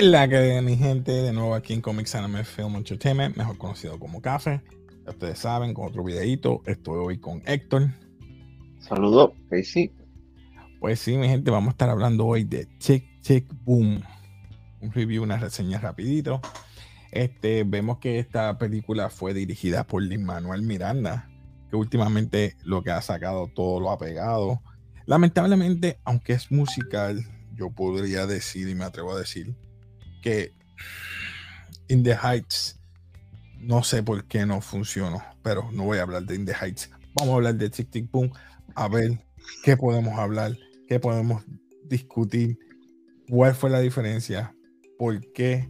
es la que mi gente? De nuevo aquí en Comics Anime Film Entertainment, mejor conocido como Café. ustedes saben, con otro videito, estoy hoy con Héctor. Saludos, Casey. Pues sí, mi gente, vamos a estar hablando hoy de Chick Chick Boom. Un review, una reseña rapidito. Este, vemos que esta película fue dirigida por Lin Manuel Miranda, que últimamente lo que ha sacado todo lo ha pegado. Lamentablemente, aunque es musical, yo podría decir y me atrevo a decir que In the Heights no sé por qué no funcionó, pero no voy a hablar de In the Heights. Vamos a hablar de Tic Tic Boom, a ver qué podemos hablar, qué podemos discutir, cuál fue la diferencia, por qué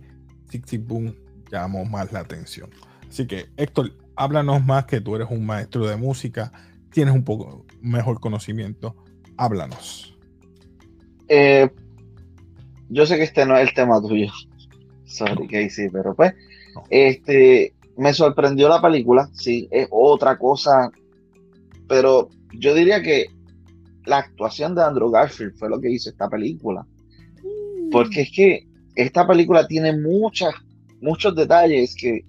Tic Tic Boom llamó más la atención. Así que, Héctor, háblanos más que tú eres un maestro de música, tienes un poco mejor conocimiento. Háblanos. Eh, yo sé que este no es el tema tuyo. Sorry, Casey, pero pues, este, me sorprendió la película, sí, es otra cosa, pero yo diría que la actuación de Andrew Garfield fue lo que hizo esta película. Porque es que esta película tiene muchas, muchos detalles que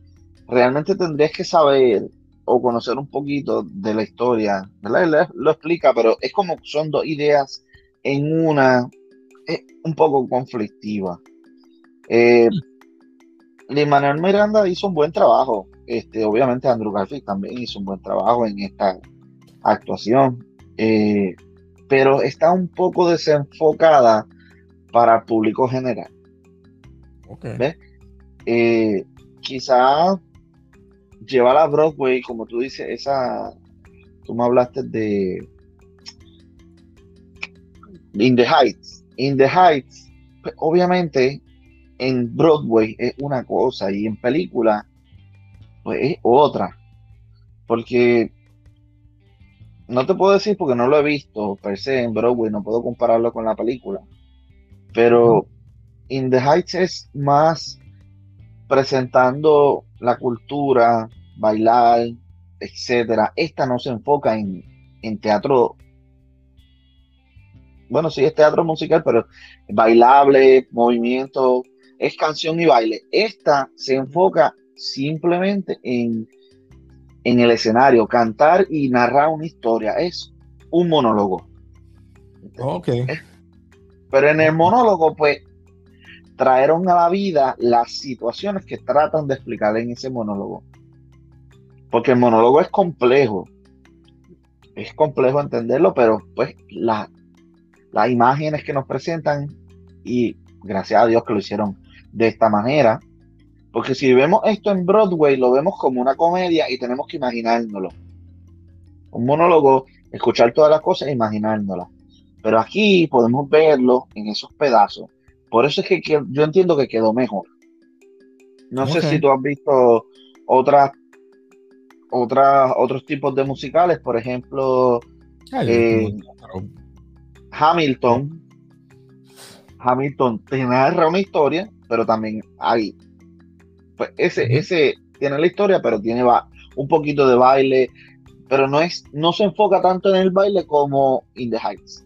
realmente tendrías que saber o conocer un poquito de la historia. ¿verdad? Lo explica, pero es como son dos ideas en una, es un poco conflictiva. Eh, Manuel Miranda hizo un buen trabajo. Este, obviamente Andrew Garfield también hizo un buen trabajo en esta actuación. Eh, pero está un poco desenfocada para el público general. Okay. Eh, quizá llevar a Broadway, como tú dices, esa, tú me hablaste de In the Heights. In the Heights, pues, obviamente en Broadway es una cosa y en película pues es otra. Porque no te puedo decir porque no lo he visto per se en Broadway, no puedo compararlo con la película. Pero In the Heights es más presentando la cultura, bailar, etcétera. Esta no se enfoca en, en teatro. Bueno, sí es teatro musical, pero bailable, movimiento, es canción y baile. Esta se enfoca simplemente en en el escenario, cantar y narrar una historia. Es un monólogo. Ok. Pero en el monólogo, pues, trajeron a la vida las situaciones que tratan de explicar en ese monólogo. Porque el monólogo es complejo. Es complejo entenderlo, pero pues las imágenes que nos presentan, y gracias a Dios que lo hicieron de esta manera, porque si vemos esto en Broadway, lo vemos como una comedia y tenemos que imaginárnoslo. Un monólogo, escuchar todas las cosas e imaginárnoslas. Pero aquí podemos verlo en esos pedazos. Por eso es que, yo entiendo que quedó mejor. No sé si tú has visto otras, otras, otros tipos de musicales, por ejemplo, eh, Hamilton. Hamilton te narra una historia, pero también hay pues, ese, ese tiene la historia, pero tiene un poquito de baile, pero no es, no se enfoca tanto en el baile como In the Heights.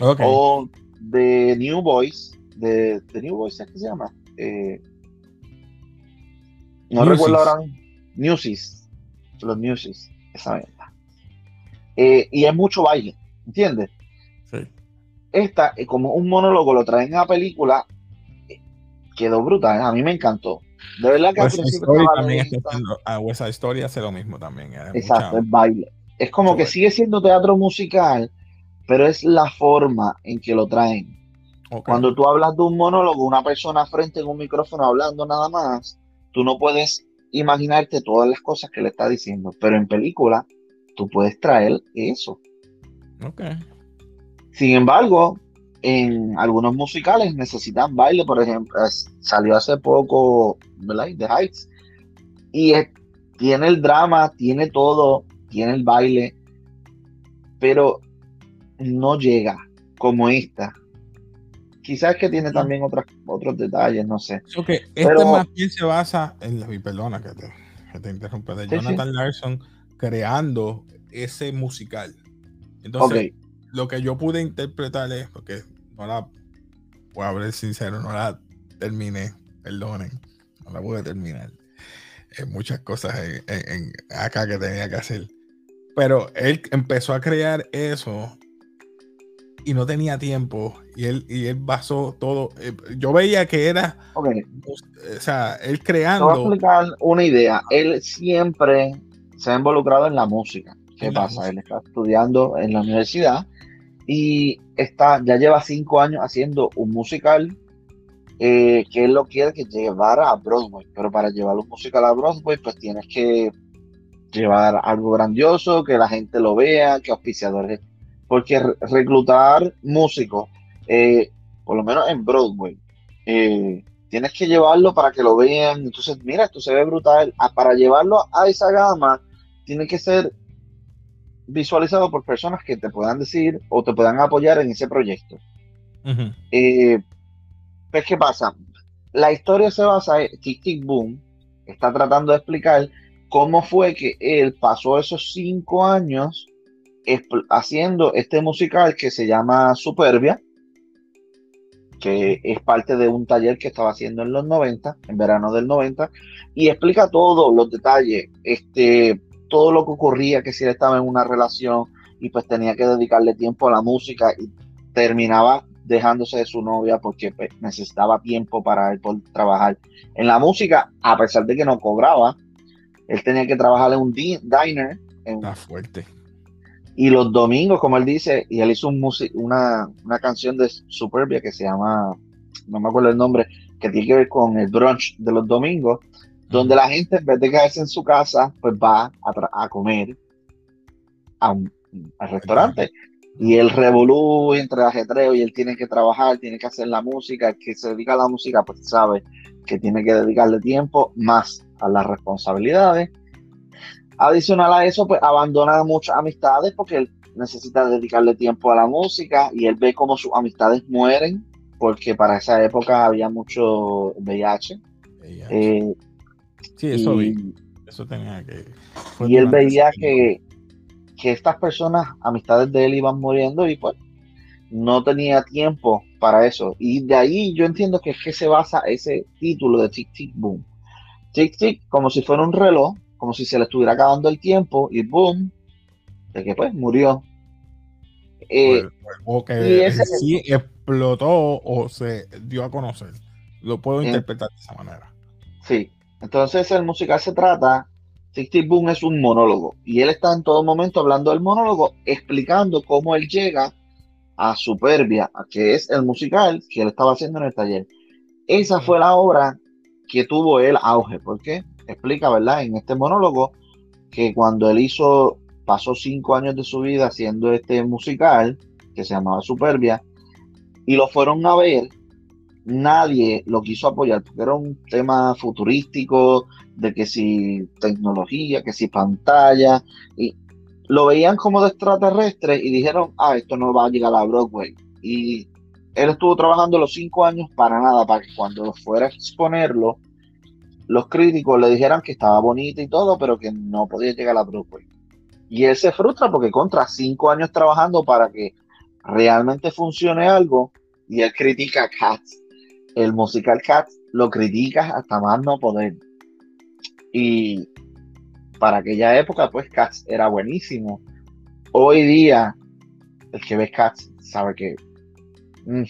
O The New Boys, de The New Boys, ¿qué se llama? Eh, no recuerdo ahora. Newsies. Los Newsies, esa venta. Eh, y es mucho baile, ¿entiendes? Esta, eh, como un monólogo, lo traen a película, quedó brutal. A mí me encantó. De verdad que West Story también a West Story hace lo mismo también. Exacto, es baile. Es como que sigue siendo teatro musical, pero es la forma en que lo traen. Cuando tú hablas de un monólogo, una persona frente en un micrófono hablando nada más, tú no puedes imaginarte todas las cosas que le está diciendo, pero en película tú puedes traer eso. Okay. Sin embargo, en algunos musicales necesitan baile, por ejemplo, salió hace poco, ¿verdad? The Heights, y tiene el drama, tiene todo, tiene el baile, pero no llega como esta. Quizás que tiene también otras, otros detalles, no sé. Okay. Este más bien se basa en la, perdona que te, que te interrumpa, de Jonathan Larson creando ese musical. Entonces, lo que yo pude interpretar es, porque no la, voy a ver sincero, no la terminé, perdonen, no la pude terminar. Hay muchas cosas en, acá que tenía que hacer. Pero él empezó a crear eso y no tenía tiempo y él y él basó todo eh, yo veía que era o sea él creando voy a explicar una idea. Él siempre se ha involucrado en la música. Qué pasa él está estudiando en la universidad y está ya lleva cinco años haciendo un musical eh, que él lo quiere que llevara a Broadway pero para llevar un musical a Broadway pues tienes que llevar algo grandioso que la gente lo vea que auspiciadores porque reclutar músicos, eh, por lo menos en Broadway, eh, tienes que llevarlo para que lo vean. Entonces, mira, esto se ve brutal. Ah, para llevarlo a esa gama, tiene que ser visualizado por personas que te puedan decir o te puedan apoyar en ese proyecto. Eh, pues, ¿qué pasa? La historia se basa en Tic Tic Boom, está tratando de explicar cómo fue que él pasó esos cinco años haciendo este musical que se llama Superbia, que es parte de un taller que estaba haciendo en los 90, en verano del 90, y explica todos los detalles, este, todo lo que ocurría, que si él estaba en una relación y pues tenía que dedicarle tiempo a la música y terminaba dejándose de su novia porque pues, necesitaba tiempo para él poder trabajar en la música, a pesar de que no cobraba. Él tenía que trabajar en un diner. En, fuerte. Y los domingos, como él dice, y él hizo un una, una canción de Superbia que se llama, no me acuerdo el nombre, que tiene que ver con el brunch de los domingos, donde la gente en vez de quedarse en su casa, pues va a, comer a un, al restaurante. Y el revolú entre el ajetreo y él tiene que trabajar, tiene que hacer la música, el que se dedica a la música, pues sabe que tiene que dedicarle tiempo más a las responsabilidades Adicional a eso, pues abandona muchas amistades porque él necesita dedicarle tiempo a la música y él ve cómo sus amistades mueren porque para esa época había mucho VIH. Eh, sí, eso vi. Eso tenía que. Y él veía que, que estas personas, amistades de él, iban muriendo y pues no tenía tiempo para eso. Y de ahí yo entiendo que es que se basa ese título de Tic Tic Boom. Tic Tic, como si fuera un reloj, como si se le estuviera acabando el tiempo y boom, de que pues murió. Eh, o que sí explotó o se dio a conocer. Lo puedo eh, interpretar de esa manera. Sí, entonces el musical se trata, Sixty Boom es un monólogo y él está en todo momento hablando del monólogo, explicando cómo él llega a Superbia, que es el musical que él estaba haciendo en el taller. Esa fue la obra que tuvo el auge. ¿Por qué? explica, ¿verdad? En este monólogo, que cuando él hizo, pasó cinco años de su vida haciendo este musical, que se llamaba Superbia, y lo fueron a ver, nadie lo quiso apoyar, porque era un tema futurístico, de que si tecnología, que si pantalla, y lo veían como de extraterrestre y dijeron, ah, esto no va a llegar a Broadway. Y él estuvo trabajando los cinco años para nada, para que cuando fuera a exponerlo, los críticos le dijeran que estaba bonita y todo, pero que no podía llegar a Broadway. Y él se frustra porque contra cinco años trabajando para que realmente funcione algo, y él critica a Cats. El musical Cats lo critica hasta más no poder. Y para aquella época, pues Cats era buenísimo. Hoy día, el que ve Cats sabe que mm,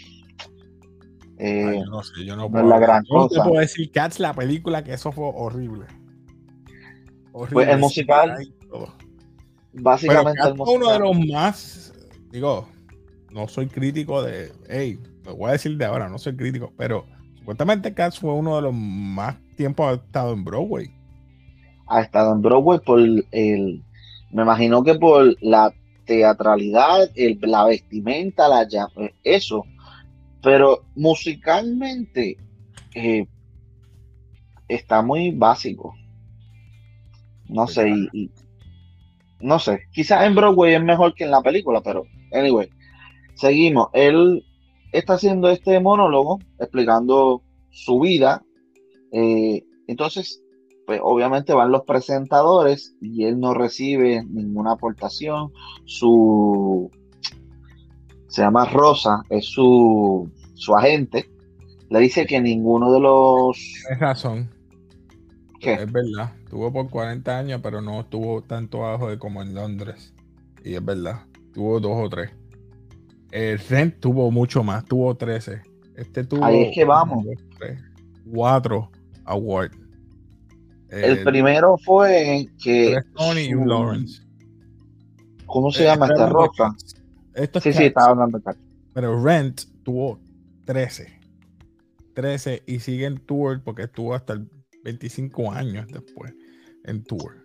eh, yo no sé, yo no puedo, la gran cosa. puedo decir Cats, la película, que eso fue horrible. Pues el musical. Básicamente el musical. uno de los más. Digo, no soy crítico de. Hey, lo voy a decir de ahora, no soy crítico, pero supuestamente Cats fue uno de los más tiempos ha estado en Broadway. Ha estado en Broadway por el. Me imagino que por la teatralidad, el, la vestimenta, la eso pero musicalmente eh, está muy básico. No sé, y, no sé, quizás en Broadway es mejor que en la película, pero anyway, seguimos. Él está haciendo este monólogo explicando su vida. Eh, entonces, pues obviamente van los presentadores y él no recibe ninguna aportación. Su se llama Rosa, es su, agente, le dice que ninguno de los... Tienes razón. Es verdad, tuvo por 40 años, pero no tuvo tanto ajo como en Londres. Y es verdad, tuvo dos o tres. El Rent tuvo mucho más, tuvo 13. Este tuvo. Ahí es que vamos. cuatro awards. El, primero fue que. Tony Lawrence. ¿Cómo se llama esta roca? sí, sí, estaba hablando de Pero Rent tuvo 13. 13 y sigue en tour porque estuvo hasta el 25 años después en tour.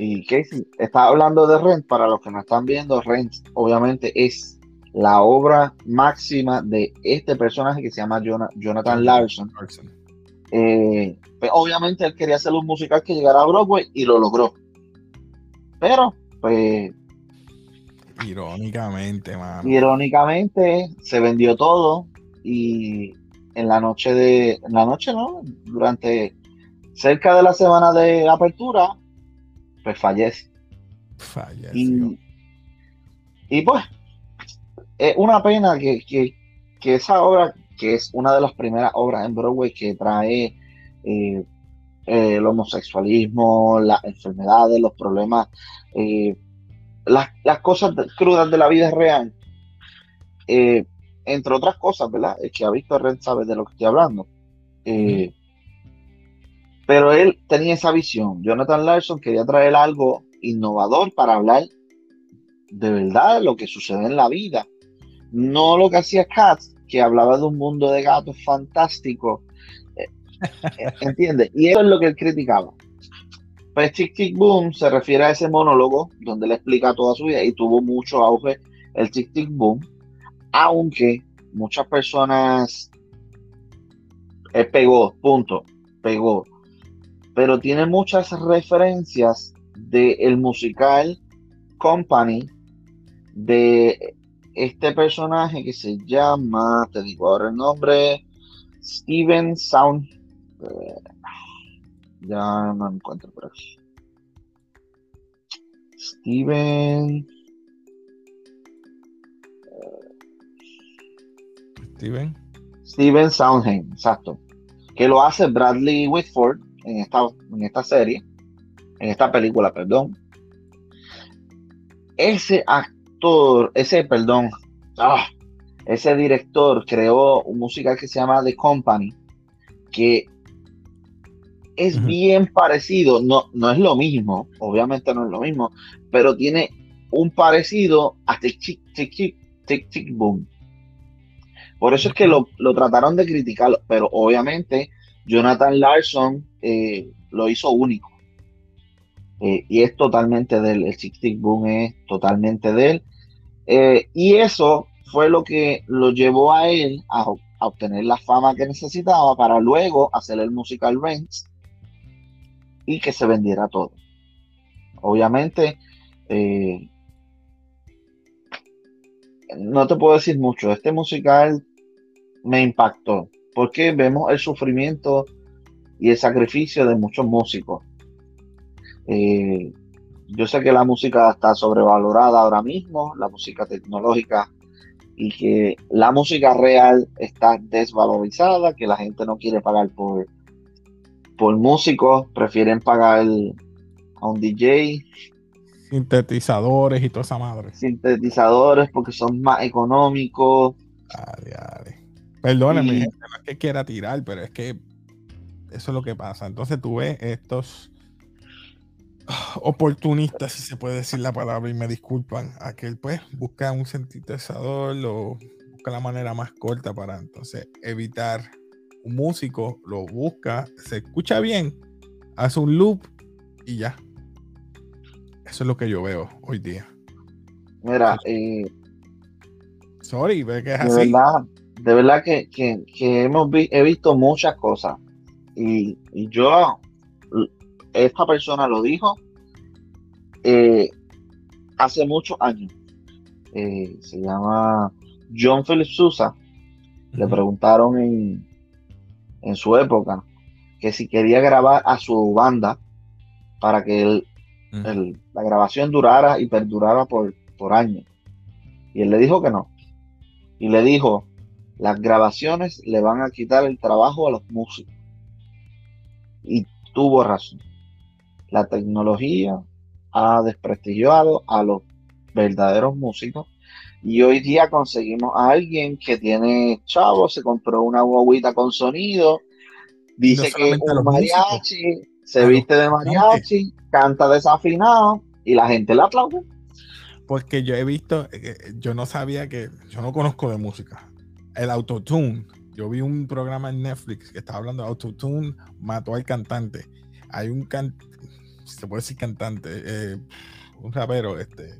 Y Casey, está hablando de Rent, para los que no están viendo, Rent obviamente es la obra máxima de este personaje que se llama Jonathan Larson. Eh, pues, obviamente él quería hacer un musical que llegara a Broadway y lo logró. Pero, pues. Irónicamente, mano. Irónicamente, se vendió todo y en la noche de. En la noche, ¿no? Durante cerca de la semana de apertura, pues fallece. Falleció. Y, pues, es una pena que, esa obra, que es una de las primeras obras en Broadway que trae eh, el homosexualismo, las enfermedades, los problemas, eh, las, cosas crudas de la vida real, eh, entre otras cosas, ¿verdad? Es que ha visto Ren sabe de lo que estoy hablando. Pero él tenía esa visión. Jonathan Larson quería traer algo innovador para hablar de verdad lo que sucede en la vida. No lo que hacía Katz, que hablaba de un mundo de gatos fantástico. Eh, eh, ¿Entiendes? Y eso es lo que él criticaba. Pues Tic Tic Boom se refiere a ese monólogo donde le explica toda su vida y tuvo mucho auge el Tic Tic Boom, aunque muchas personas eh, pegó, punto, pegó pero tiene muchas referencias del musical Company de este personaje que se llama, te digo ahora el nombre, Steven Sound. Eh, ya no encuentro por aquí. Steven. Steven. Steven Soundheim, exacto. Que lo hace Bradley Whitford en esta, en esta serie, en esta película, perdón. Ese actor, ese, perdón, ah, ese director creó un musical que se llama The Company, que es bien parecido, no, no es lo mismo, obviamente no es lo mismo, pero tiene un parecido a Tic Tic Tic Tic Tic, Boom. Por eso es que lo, lo, trataron de criticar, pero obviamente Jonathan Larson eh, lo hizo único. Eh, y es totalmente de él. El Six Boom es totalmente de él. Eh, y eso fue lo que lo llevó a él a, obtener la fama que necesitaba para luego hacer el musical Rents y que se vendiera todo. Obviamente, no te puedo decir mucho. Este musical me impactó porque vemos el sufrimiento y el sacrificio de muchos músicos. Eh, yo sé que la música está sobrevalorada ahora mismo, la música tecnológica, y que la música real está desvalorizada, que la gente no quiere pagar por, por músicos, prefieren pagar a un DJ. Sintetizadores y toda esa madre. Sintetizadores porque son más económicos. Perdóneme, no es que quiera tirar, pero es que eso es lo que pasa. Entonces tú ves estos oportunistas, si se puede decir la palabra, y me disculpan, aquel pues busca un sintetizador o busca la manera más corta para entonces evitar un músico, lo busca, se escucha bien, hace un loop y ya. Eso es lo que yo veo hoy día. Mira, eh, sorry, ve que es así de verdad que, hemos he visto muchas cosas. Y, yo, esta persona lo dijo eh, hace muchos años. Eh, se llama John Philip Sousa. Le preguntaron en, en su época que si quería grabar a su banda para que la grabación durara y perdurara por, por años. Y él le dijo que no. Y le dijo, las grabaciones le van a quitar el trabajo a los músicos. Y tuvo razón. La tecnología ha desprestigiado a los verdaderos músicos. Y hoy día conseguimos a alguien que tiene chavo, se compró una guaguita con sonido, dice que es un mariachi, se viste de mariachi, canta desafinado y la gente le aplaude. Porque yo he visto, eh, yo no sabía que, yo no conozco de música. El autotune, yo vi un programa en Netflix que estaba hablando de autotune, mató al cantante. Hay un cantante, se puede decir cantante, eh, un rapero, este,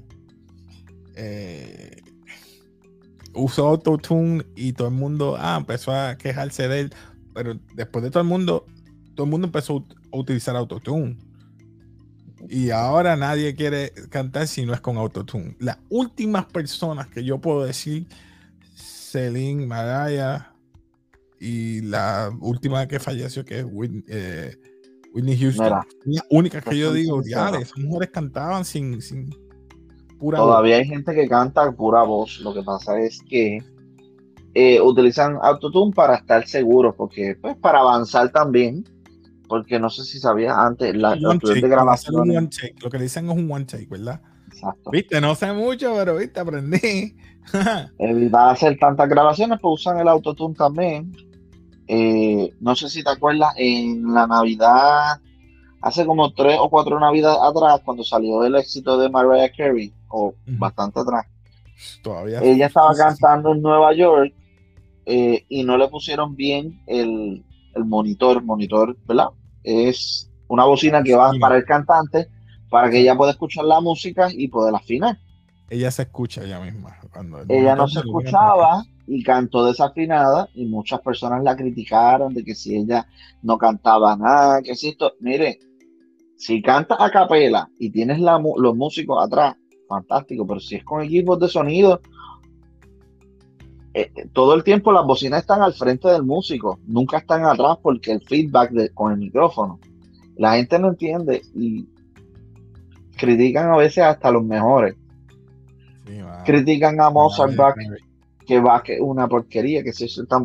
eh, usó autotune y todo el mundo ah, empezó a quejarse de él, pero después de todo el mundo, todo el mundo empezó a utilizar autotune. Y ahora nadie quiere cantar si no es con autotune. Las últimas personas que yo puedo decir, Celine, Mariah y la última que falleció, que es Whitney, eh, Houston. las únicas que yo digo, ya, esas mujeres cantaban sin, sin pura Todavía hay gente que canta pura voz. Lo que pasa es que eh, utilizan autotune para estar seguros, porque pues para avanzar también porque no sé si sabías antes, la, de grabación. Lo que dicen es un one take, ¿verdad? Exacto. Viste, no sé mucho, pero viste, aprendí. Evitar hacer tantas grabaciones, pues usan el autotune también. Eh, no sé si te acuerdas, en la Navidad, hace como tres o cuatro Navidades atrás, cuando salió el éxito de Mariah Carey, o bastante atrás, Todavía. ella estaba cantando en Nueva York eh, y no le pusieron bien el, el monitor, monitor, ¿verdad? Es una bocina que va para el cantante para que ella pueda escuchar la música y poder afinar. Ella se escucha ella misma. Cuando ella no se escuchaba y cantó desafinada y muchas personas la criticaron de que si ella no cantaba nada, que si esto, mire, si canta a capela y tienes la, los músicos atrás, fantástico, pero si es con equipos de sonido, eh, todo el tiempo las bocinas están al frente del músico, nunca están atrás porque el feedback con el micrófono. La gente no entiende y critican a veces hasta los mejores. critican a Mozart que va que una porquería, que se está...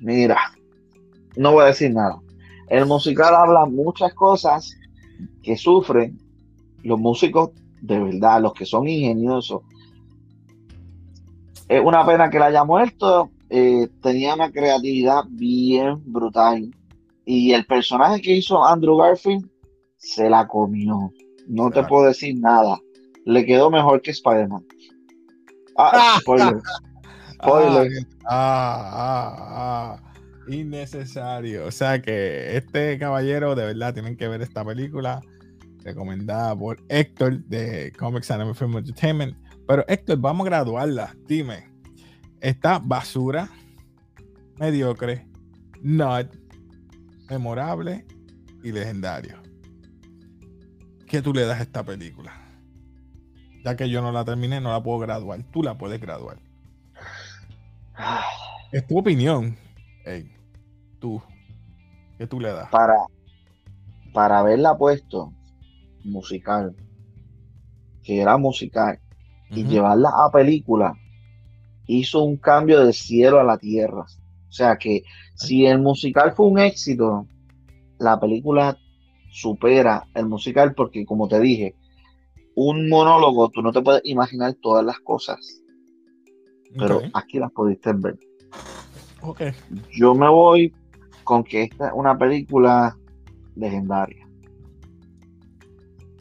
Mira, no voy a decir nada. El musical habla muchas cosas que sufren los músicos de verdad, los que son ingeniosos, es una pena que la haya muerto. Eh, tenía una creatividad bien brutal. Y el personaje que hizo Andrew Garfield se la comió. No te puedo decir nada. Le quedó mejor que Spider-Man. Ah, spoiler. Spoiler. Ah, ah, ah, Innecesario. O sea que este caballero, de verdad, tienen que ver esta película recomendada por Héctor de Comics and Film Entertainment pero Héctor, vamos a graduarla. Dime, ¿está basura, mediocre, not, memorable y legendario? ¿Qué tú le das a esta película? Ya que yo no la terminé, no la puedo graduar. Tú la puedes graduar. Es tu opinión. Hey, tú. ¿Qué tú le das? Para, para haberla puesto musical, que era musical, y llevarla a película, hizo un cambio del cielo a la tierra. O sea que si el musical fue un éxito, la película supera el musical porque como te dije, un monólogo, tú no te puedes imaginar todas las cosas. Pero aquí las pudiste ver. Okay. Yo me voy con que esta es una película legendaria.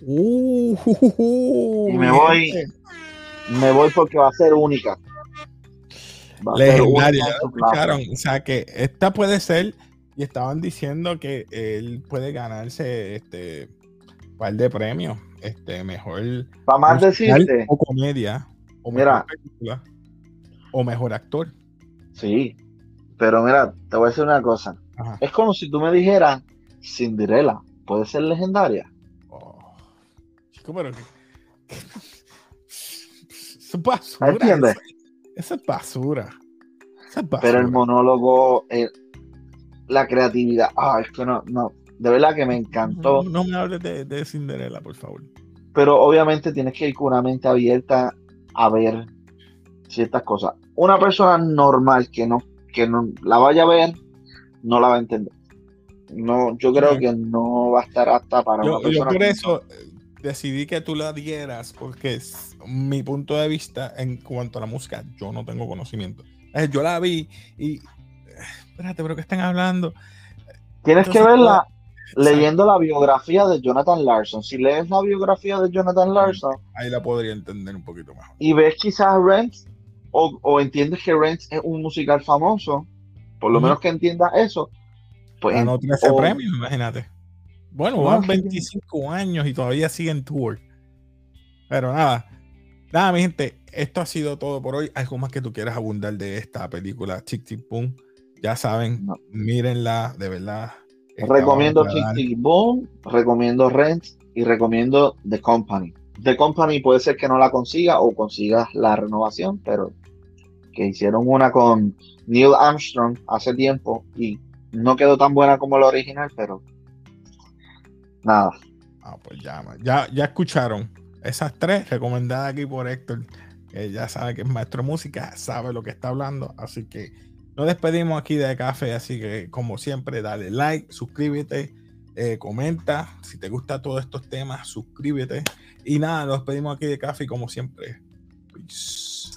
Uh, y me voy me voy porque va a ser única. Legendaria. O sea que esta puede ser, y estaban diciendo que él puede ganarse este par de premios. Este, mejor. Para más decirte. O comedia. O mira, película, o mejor actor. Sí. Pero mira, te voy a decir una cosa. Es como si tú me dijeras Cinderella, ¿puede ser legendaria? Oh. Chico, pero es basura. ¿Entiendes? Esa es basura. Pero el monólogo, eh, la creatividad, ah, es que no, no, de verdad que me encantó. No, me hables de, de, Cinderella, por favor. Pero obviamente tienes que ir con una mente abierta a ver ciertas cosas. Una persona normal que no que no, la vaya a ver, no la va a entender. No, yo creo que no va a estar apta para yo, una persona. Yo por eso eh, decidí que tú la dieras, porque es mi punto de vista en cuanto a la música, yo no tengo conocimiento. Eh, yo la vi y. Eh, espérate, pero ¿qué están hablando? Tienes que verla leyendo la biografía de Jonathan Larson. Si lees la biografía de Jonathan Larson. Ahí la podría entender un poquito mejor. Y ves quizás Rent, o, entiendes que Rent es un musical famoso, por lo menos que entiendas eso, pues, Ganó 13 premios, imagínate. Bueno, van 25 años y todavía sigue en tour. Pero nada, nada, mi gente, esto ha sido todo por hoy. ¿Algo más que tú quieras abundar de esta película Chick Chick Boom? Ya saben, mírenla, de verdad. Recomiendo Chick Chick Boom, recomiendo Rent y recomiendo The Company. The Company puede ser que no la consiga o consigas la renovación, pero que hicieron una con Neil Armstrong hace tiempo y no quedó tan buena como la original, pero nada. Ah, pues ya, ya, ya escucharon esas tres recomendadas aquí por Héctor, que ya sabe que es maestro de música, sabe lo que está hablando, así que nos despedimos aquí de café, así que como siempre, dale like, suscríbete, eh, comenta, si te gustan todos estos temas, suscríbete. Y nada, nos despedimos aquí de café como siempre.